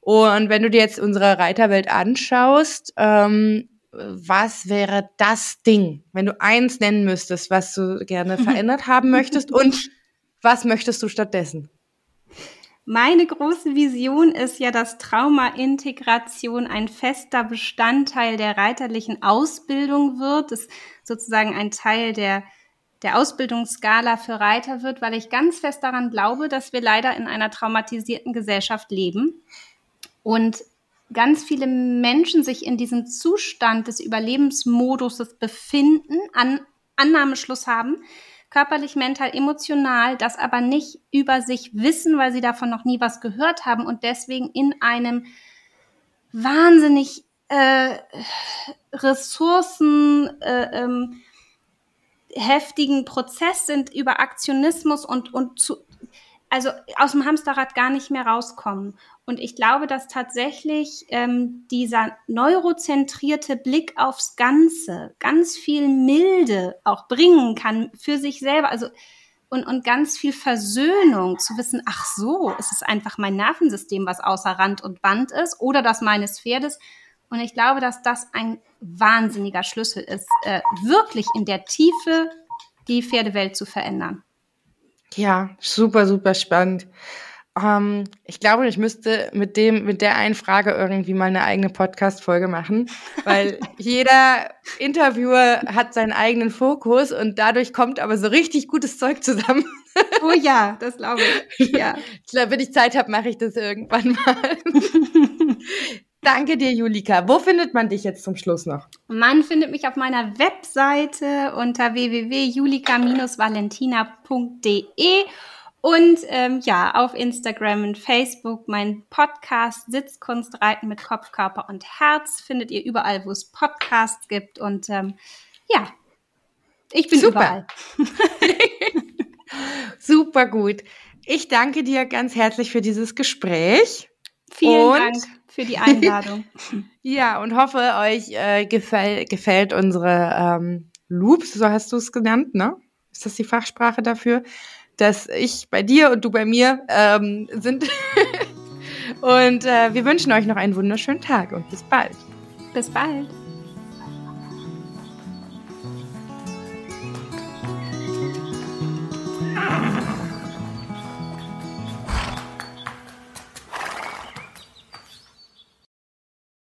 Speaker 2: Und wenn du dir jetzt unsere Reiterwelt anschaust, ähm, was wäre das Ding, wenn du eins nennen müsstest, was du gerne verändert haben möchtest und was möchtest du stattdessen?
Speaker 3: Meine große Vision ist ja, dass Trauma-Integration ein fester Bestandteil der reiterlichen Ausbildung wird, das sozusagen ein Teil der, der Ausbildungsskala für Reiter wird, weil ich ganz fest daran glaube, dass wir leider in einer traumatisierten Gesellschaft leben und ganz viele Menschen sich in diesem Zustand des Überlebensmoduses befinden, an Annahmeschluss haben, körperlich, mental, emotional, das aber nicht über sich wissen, weil sie davon noch nie was gehört haben und deswegen in einem wahnsinnig äh, Ressourcen äh, ähm, heftigen Prozess sind über Aktionismus und, und zu, also aus dem Hamsterrad gar nicht mehr rauskommen. Und ich glaube, dass tatsächlich ähm, dieser neurozentrierte Blick aufs Ganze ganz viel Milde auch bringen kann für sich selber. Also und, und ganz viel Versöhnung zu wissen, ach so, es ist einfach mein Nervensystem, was außer Rand und Band ist oder das meines Pferdes. Und ich glaube, dass das ein wahnsinniger Schlüssel ist, äh, wirklich in der Tiefe die Pferdewelt zu verändern.
Speaker 2: Ja, super, super spannend. Ähm, ich glaube, ich müsste mit dem, mit der einen Frage irgendwie mal eine eigene Podcast-Folge machen, weil jeder Interviewer hat seinen eigenen Fokus und dadurch kommt aber so richtig gutes Zeug zusammen.
Speaker 3: Oh ja, das glaube ich. Ja.
Speaker 2: Ich glaube, wenn ich Zeit habe, mache ich das irgendwann mal. Danke dir, Julika. Wo findet man dich jetzt zum Schluss noch?
Speaker 3: Man findet mich auf meiner Webseite unter www.julika-valentina.de und ähm, ja, auf Instagram und Facebook mein Podcast Sitzkunst Reiten mit Kopf, Körper und Herz findet ihr überall, wo es Podcasts gibt. Und ähm, ja, ich bin Super. überall.
Speaker 2: Super gut. Ich danke dir ganz herzlich für dieses Gespräch.
Speaker 3: Vielen und Dank für die Einladung.
Speaker 2: ja, und hoffe, euch äh, gefäll, gefällt unsere ähm, Loops, so hast du es genannt, ne? Ist das die Fachsprache dafür? dass ich bei dir und du bei mir ähm, sind. und äh, wir wünschen euch noch einen wunderschönen Tag und bis bald.
Speaker 3: Bis bald.